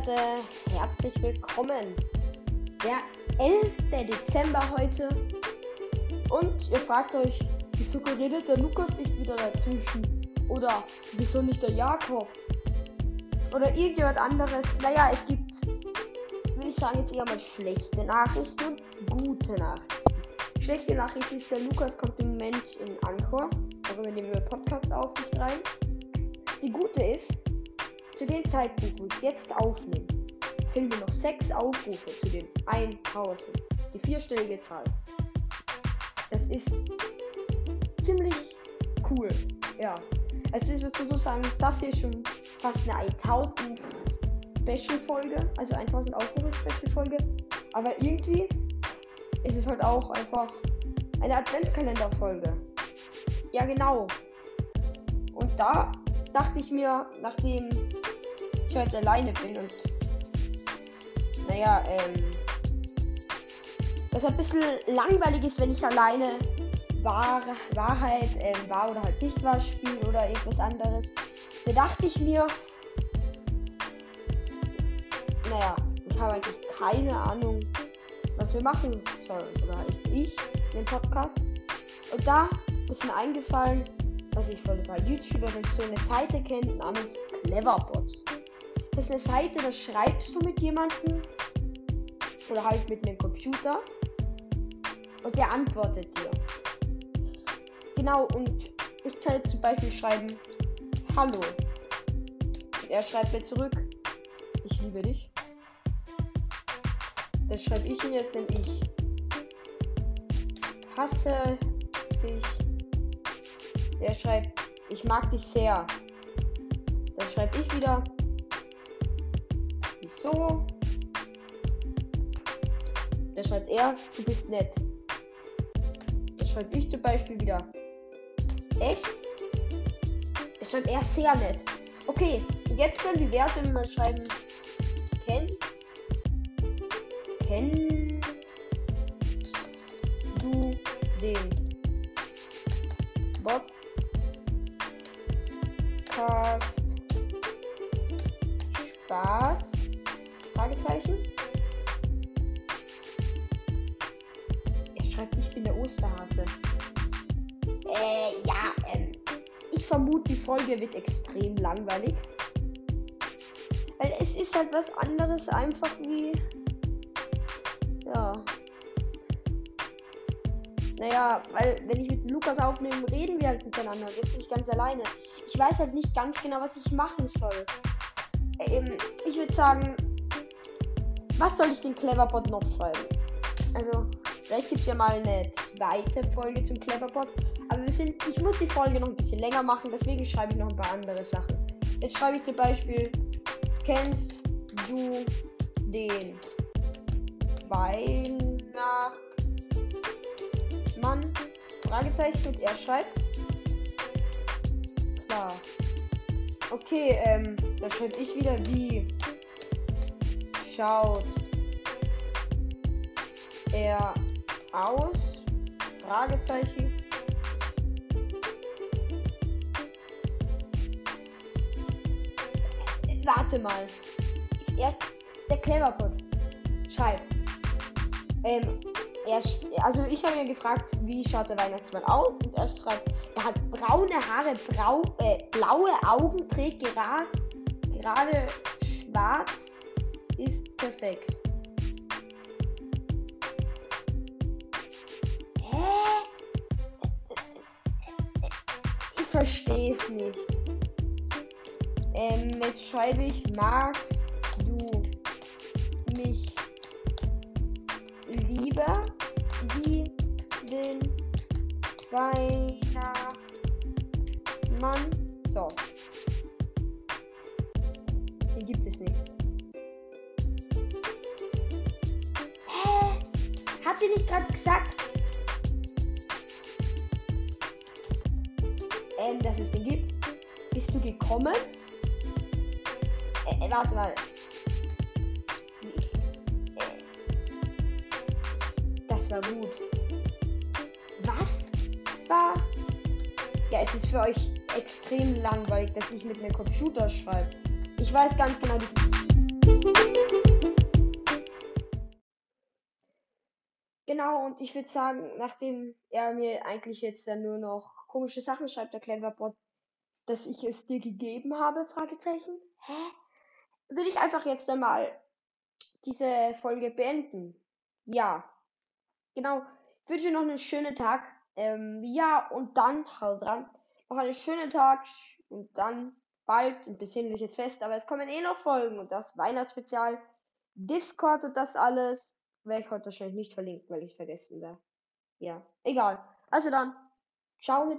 Leute, herzlich willkommen. Der 11. Dezember heute. Und ihr fragt euch, wieso redet der Lukas nicht wieder dazwischen? Oder wieso nicht der Jakob? Oder irgendjemand anderes. Naja, es gibt, würde ich sagen, jetzt eher mal schlechte Nachrichten und gute Nachrichten. Schlechte Nachricht ist, der Lukas kommt im Moment in Anchor. Darüber nehmen wir Podcast auf, nicht rein. Die gute ist, zu dem Zeitpunkt, wo ich jetzt aufnehme, fehlen mir noch sechs Aufrufe zu den 1000. Die vierstellige Zahl. Das ist ziemlich cool. Ja. Es ist sozusagen, das hier schon fast eine 1000 Special-Folge, also 1000 Aufrufe Special-Folge. Aber irgendwie ist es halt auch einfach eine Adventkalender-Folge. Ja, genau. Und da dachte ich mir, nachdem ich heute alleine bin und naja, ähm, das ein bisschen langweilig ist, wenn ich alleine Wahr, Wahrheit, ähm, wahr oder halt nicht wahr spiele oder irgendwas anderes. Da dachte ich mir, naja, ich habe eigentlich keine Ahnung, was wir machen sollen. Oder halt ich, den Podcast. Und da ist mir eingefallen, dass ich von bei YouTube so eine Seite kenne namens Cleverbot. Das ist eine Seite, da schreibst du mit jemandem oder halt mit einem Computer und der antwortet dir. Genau, und ich kann jetzt zum Beispiel schreiben, Hallo. Und er schreibt mir zurück, ich liebe dich. Dann schreibe ich ihn jetzt, denn ich hasse dich. Er schreibt, ich mag dich sehr. Dann schreibe ich wieder, wieso? Dann schreibt er, du bist nett. Dann schreibe ich zum Beispiel wieder, echt? Er schreibt er sehr nett. Okay, jetzt können die Werte mal schreiben, kenn, kenn du den Podcast Spaß? Fragezeichen. Er schreibt, ich bin der Osterhase. Äh, ja, ähm, ich vermute, die Folge wird extrem langweilig. Weil es ist halt was anderes einfach wie. Ja. Naja, weil wenn ich mit Lukas aufnehme, reden wir halt miteinander. Jetzt bin ich ganz alleine. Ich weiß halt nicht ganz genau, was ich machen soll. Ähm, ich würde sagen, was soll ich den Cleverbot noch schreiben? Also, vielleicht gibt es ja mal eine zweite Folge zum Cleverbot. Aber wir sind, ich muss die Folge noch ein bisschen länger machen, deswegen schreibe ich noch ein paar andere Sachen. Jetzt schreibe ich zum Beispiel, kennst du den Weihnachtsmann? Fragezeichen und er schreibt. Klar. Okay, ähm, da schreibe ich wieder, wie schaut er aus? Fragezeichen. Warte mal. Ist er der Cleverpot? Schreib. Ähm, er, also ich habe ihn gefragt, wie schaut der Weihnachtsmann aus? Und er schreibt, er hat braune Haare, brau, äh, blaue Augen, trägt gerade, gerade schwarz, ist perfekt. Hä? Ich verstehe es nicht. Ähm, jetzt schreibe ich, magst du mich lieber wie den Weihnachtsmann? So. Hat sie nicht gerade gesagt? Ähm, dass es den gibt. Bist du gekommen? Äh, äh, warte mal. Das war gut. Was war? Ja, es ist für euch extrem langweilig, dass ich mit einem Computer schreibe. Ich weiß ganz genau, die Genau, und ich würde sagen, nachdem er mir eigentlich jetzt dann nur noch komische Sachen schreibt, der Cleverbot, dass ich es dir gegeben habe, Fragezeichen. Hä? Würde ich einfach jetzt einmal diese Folge beenden. Ja, genau. Ich wünsche dir noch einen schönen Tag. Ähm, ja, und dann, haut dran, noch einen schönen Tag und dann bald ein besinnliches Fest. Aber es kommen eh noch Folgen und das Weihnachtsspezial, Discord und das alles werde ich heute wahrscheinlich nicht verlinken, weil ich es vergessen werde. Ja, egal. Also dann, ciao mit